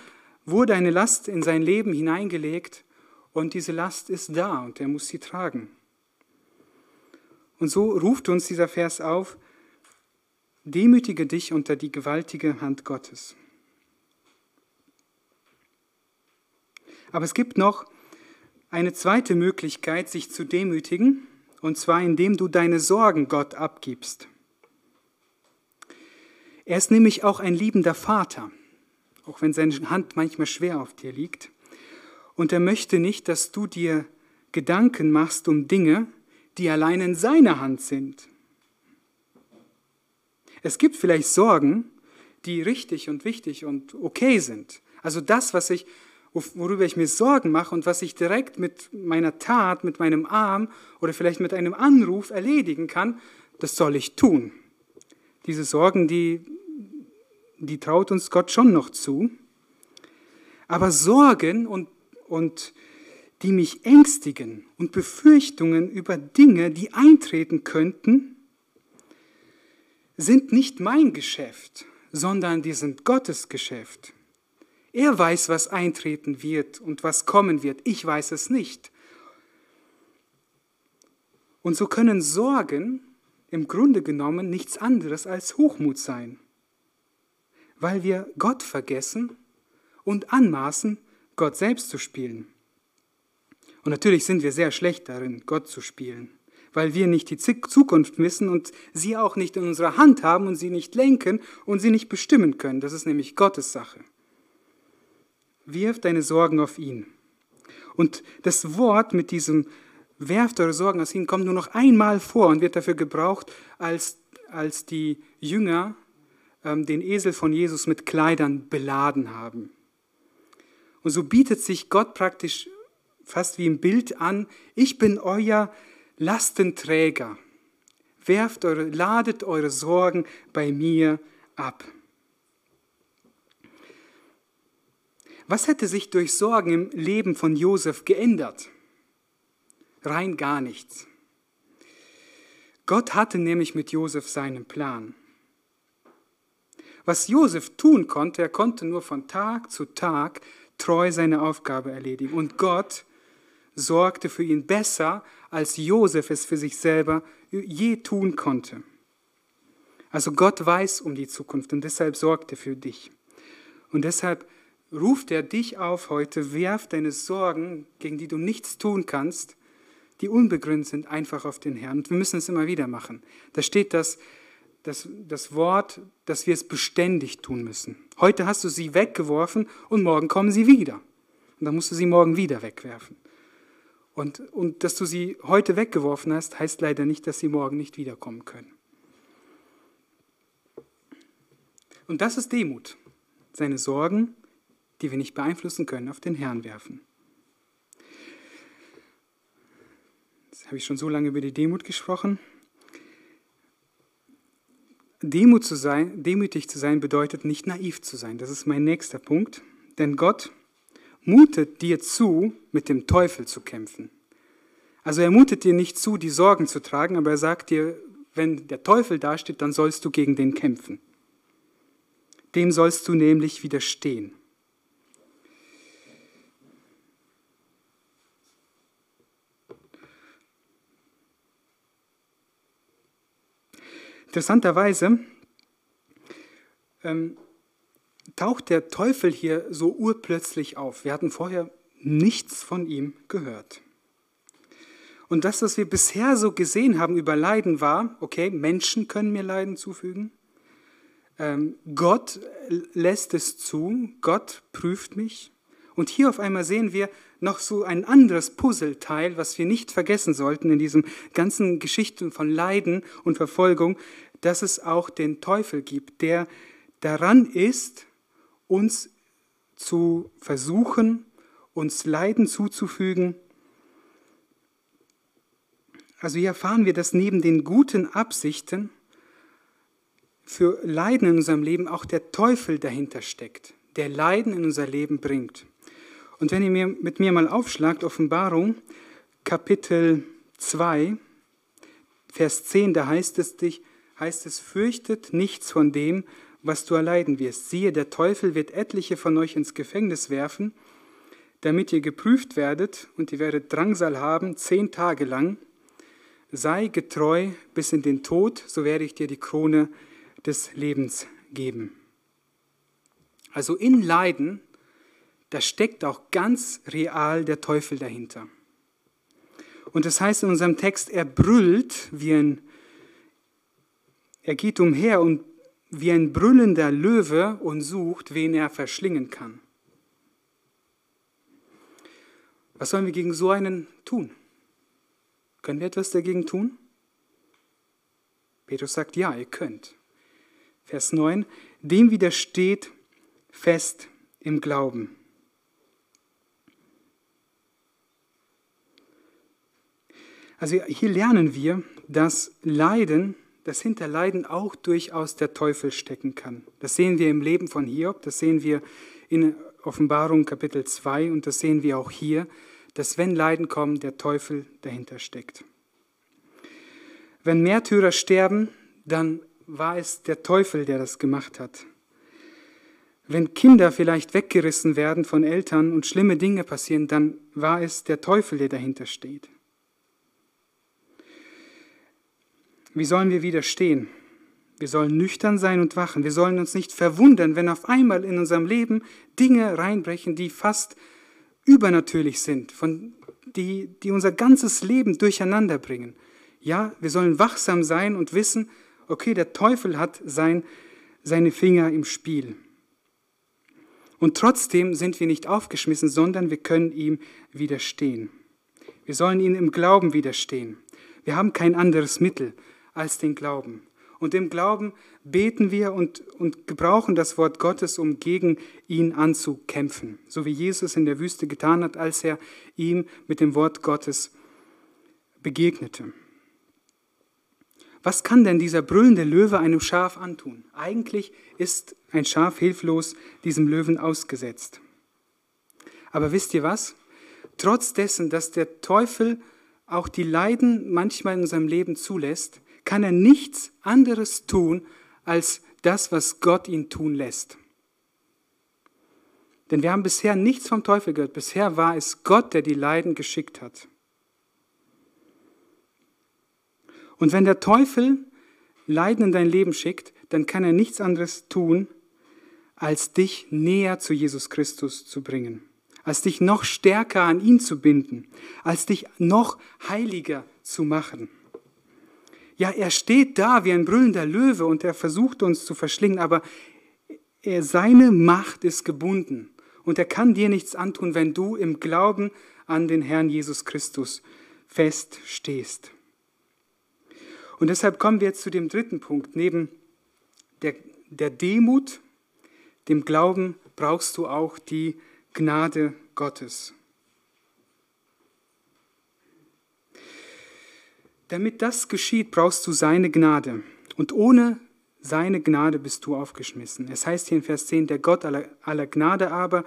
wurde eine Last in sein Leben hineingelegt und diese Last ist da und er muss sie tragen. Und so ruft uns dieser Vers auf, demütige dich unter die gewaltige Hand Gottes. Aber es gibt noch eine zweite Möglichkeit, sich zu demütigen, und zwar indem du deine Sorgen Gott abgibst. Er ist nämlich auch ein liebender Vater, auch wenn seine Hand manchmal schwer auf dir liegt. Und er möchte nicht, dass du dir Gedanken machst um Dinge, die allein in seiner Hand sind. Es gibt vielleicht Sorgen, die richtig und wichtig und okay sind, Also das, was ich, worüber ich mir Sorgen mache und was ich direkt mit meiner Tat, mit meinem Arm oder vielleicht mit einem Anruf erledigen kann, das soll ich tun. Diese Sorgen, die, die traut uns Gott schon noch zu. Aber Sorgen und, und die mich ängstigen und Befürchtungen über Dinge, die eintreten könnten, sind nicht mein Geschäft, sondern die sind Gottes Geschäft. Er weiß, was eintreten wird und was kommen wird. Ich weiß es nicht. Und so können Sorgen im Grunde genommen nichts anderes als Hochmut sein, weil wir Gott vergessen und anmaßen, Gott selbst zu spielen. Und natürlich sind wir sehr schlecht darin, Gott zu spielen weil wir nicht die Zukunft wissen und sie auch nicht in unserer Hand haben und sie nicht lenken und sie nicht bestimmen können. Das ist nämlich Gottes Sache. Wirf deine Sorgen auf ihn. Und das Wort mit diesem werft eure Sorgen auf ihn kommt nur noch einmal vor und wird dafür gebraucht, als, als die Jünger ähm, den Esel von Jesus mit Kleidern beladen haben. Und so bietet sich Gott praktisch fast wie im Bild an, ich bin euer Lastenträger, werft eure, ladet eure Sorgen bei mir ab. Was hätte sich durch Sorgen im Leben von Josef geändert? Rein gar nichts. Gott hatte nämlich mit Josef seinen Plan. Was Josef tun konnte, er konnte nur von Tag zu Tag treu seine Aufgabe erledigen. Und Gott sorgte für ihn besser, als Josef es für sich selber je tun konnte. Also Gott weiß um die Zukunft und deshalb sorgt er für dich. Und deshalb ruft er dich auf heute, werf deine Sorgen, gegen die du nichts tun kannst, die unbegründet sind, einfach auf den Herrn. Und wir müssen es immer wieder machen. Da steht das, das, das Wort, dass wir es beständig tun müssen. Heute hast du sie weggeworfen und morgen kommen sie wieder. Und dann musst du sie morgen wieder wegwerfen. Und, und dass du sie heute weggeworfen hast, heißt leider nicht, dass sie morgen nicht wiederkommen können. Und das ist Demut. Seine Sorgen, die wir nicht beeinflussen können, auf den Herrn werfen. Jetzt habe ich schon so lange über die Demut gesprochen. Demut zu sein, demütig zu sein bedeutet nicht naiv zu sein. Das ist mein nächster Punkt. Denn Gott mutet dir zu, mit dem Teufel zu kämpfen. Also er mutet dir nicht zu, die Sorgen zu tragen, aber er sagt dir, wenn der Teufel dasteht, dann sollst du gegen den kämpfen. Dem sollst du nämlich widerstehen. Interessanterweise ähm, taucht der Teufel hier so urplötzlich auf. Wir hatten vorher nichts von ihm gehört. Und das, was wir bisher so gesehen haben über Leiden, war, okay, Menschen können mir Leiden zufügen. Ähm, Gott lässt es zu, Gott prüft mich. Und hier auf einmal sehen wir noch so ein anderes Puzzleteil, was wir nicht vergessen sollten in diesen ganzen Geschichten von Leiden und Verfolgung, dass es auch den Teufel gibt, der daran ist, uns zu versuchen, uns Leiden zuzufügen. Also hier erfahren wir, dass neben den guten Absichten für Leiden in unserem Leben auch der Teufel dahinter steckt, der Leiden in unser Leben bringt. Und wenn ihr mir, mit mir mal aufschlagt, Offenbarung, Kapitel 2, Vers 10, da heißt es, dich, heißt es, fürchtet nichts von dem, was du erleiden wirst. Siehe, der Teufel wird etliche von euch ins Gefängnis werfen, damit ihr geprüft werdet und ihr werdet Drangsal haben zehn Tage lang. Sei getreu bis in den Tod, so werde ich dir die Krone des Lebens geben. Also in Leiden, da steckt auch ganz real der Teufel dahinter. Und das heißt in unserem Text, er brüllt wie ein, er geht umher und wie ein brüllender Löwe und sucht, wen er verschlingen kann. Was sollen wir gegen so einen tun? Können wir etwas dagegen tun? Petrus sagt, ja, ihr könnt. Vers 9, dem widersteht fest im Glauben. Also hier lernen wir, dass Leiden, das hinter Leiden auch durchaus der Teufel stecken kann. Das sehen wir im Leben von Hiob, das sehen wir in Offenbarung Kapitel 2 und das sehen wir auch hier, dass wenn Leiden kommen, der Teufel dahinter steckt. Wenn Märtyrer sterben, dann war es der Teufel, der das gemacht hat. Wenn Kinder vielleicht weggerissen werden von Eltern und schlimme Dinge passieren, dann war es der Teufel, der dahinter steht. Wie sollen wir widerstehen? Wir sollen nüchtern sein und wachen. Wir sollen uns nicht verwundern, wenn auf einmal in unserem Leben Dinge reinbrechen, die fast übernatürlich sind, von, die, die unser ganzes Leben durcheinander bringen. Ja, wir sollen wachsam sein und wissen, okay, der Teufel hat sein, seine Finger im Spiel. Und trotzdem sind wir nicht aufgeschmissen, sondern wir können ihm widerstehen. Wir sollen ihm im Glauben widerstehen. Wir haben kein anderes Mittel als den Glauben. Und im Glauben beten wir und, und gebrauchen das Wort Gottes, um gegen ihn anzukämpfen, so wie Jesus in der Wüste getan hat, als er ihm mit dem Wort Gottes begegnete. Was kann denn dieser brüllende Löwe einem Schaf antun? Eigentlich ist ein Schaf hilflos diesem Löwen ausgesetzt. Aber wisst ihr was? Trotz dessen, dass der Teufel auch die Leiden manchmal in unserem Leben zulässt, kann er nichts anderes tun, als das, was Gott ihn tun lässt. Denn wir haben bisher nichts vom Teufel gehört. Bisher war es Gott, der die Leiden geschickt hat. Und wenn der Teufel Leiden in dein Leben schickt, dann kann er nichts anderes tun, als dich näher zu Jesus Christus zu bringen, als dich noch stärker an ihn zu binden, als dich noch heiliger zu machen. Ja, er steht da wie ein brüllender Löwe und er versucht uns zu verschlingen, aber er, seine Macht ist gebunden und er kann dir nichts antun, wenn du im Glauben an den Herrn Jesus Christus fest stehst. Und deshalb kommen wir jetzt zu dem dritten Punkt. Neben der, der Demut, dem Glauben, brauchst du auch die Gnade Gottes. Damit das geschieht, brauchst du seine Gnade. Und ohne seine Gnade bist du aufgeschmissen. Es heißt hier in Vers 10, der Gott aller, aller Gnade aber,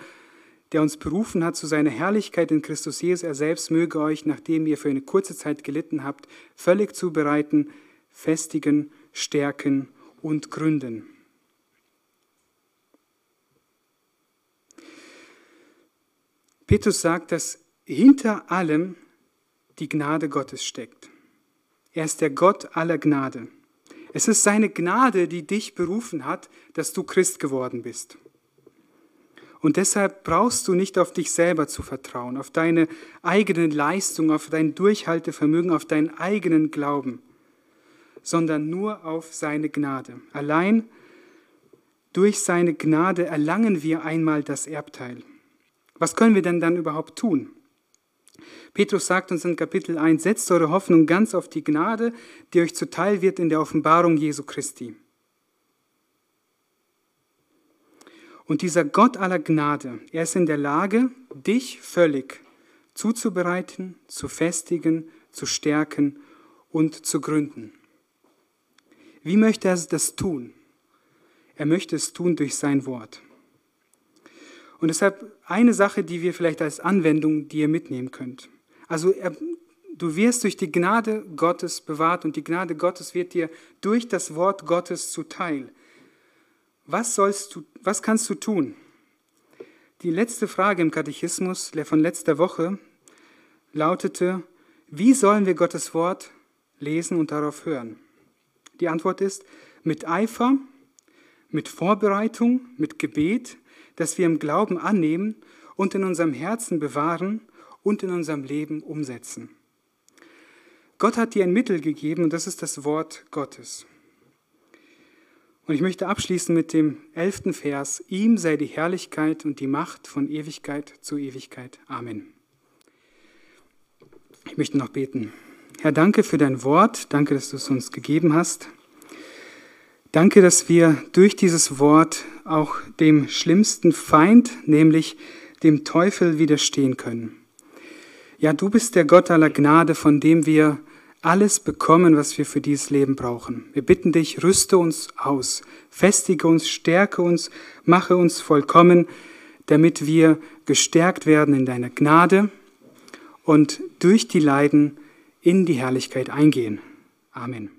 der uns berufen hat zu seiner Herrlichkeit in Christus Jesus, er selbst möge euch, nachdem ihr für eine kurze Zeit gelitten habt, völlig zubereiten, festigen, stärken und gründen. Petrus sagt, dass hinter allem die Gnade Gottes steckt. Er ist der Gott aller Gnade. Es ist seine Gnade, die dich berufen hat, dass du Christ geworden bist. Und deshalb brauchst du nicht auf dich selber zu vertrauen, auf deine eigene Leistung, auf dein Durchhaltevermögen, auf deinen eigenen Glauben, sondern nur auf seine Gnade. Allein durch seine Gnade erlangen wir einmal das Erbteil. Was können wir denn dann überhaupt tun? Petrus sagt uns in Kapitel 1, setzt eure Hoffnung ganz auf die Gnade, die euch zuteil wird in der Offenbarung Jesu Christi. Und dieser Gott aller Gnade, er ist in der Lage, dich völlig zuzubereiten, zu festigen, zu stärken und zu gründen. Wie möchte er das tun? Er möchte es tun durch sein Wort. Und deshalb eine Sache, die wir vielleicht als Anwendung dir mitnehmen könnt. Also du wirst durch die Gnade Gottes bewahrt und die Gnade Gottes wird dir durch das Wort Gottes zuteil. Was, sollst du, was kannst du tun? Die letzte Frage im Katechismus von letzter Woche lautete, wie sollen wir Gottes Wort lesen und darauf hören? Die Antwort ist, mit Eifer, mit Vorbereitung, mit Gebet, das wir im Glauben annehmen und in unserem Herzen bewahren und in unserem Leben umsetzen. Gott hat dir ein Mittel gegeben und das ist das Wort Gottes. Und ich möchte abschließen mit dem elften Vers. Ihm sei die Herrlichkeit und die Macht von Ewigkeit zu Ewigkeit. Amen. Ich möchte noch beten. Herr, danke für dein Wort. Danke, dass du es uns gegeben hast. Danke, dass wir durch dieses Wort auch dem schlimmsten Feind, nämlich dem Teufel, widerstehen können. Ja, du bist der Gott aller Gnade, von dem wir alles bekommen, was wir für dieses Leben brauchen. Wir bitten dich, rüste uns aus, festige uns, stärke uns, mache uns vollkommen, damit wir gestärkt werden in deiner Gnade und durch die Leiden in die Herrlichkeit eingehen. Amen.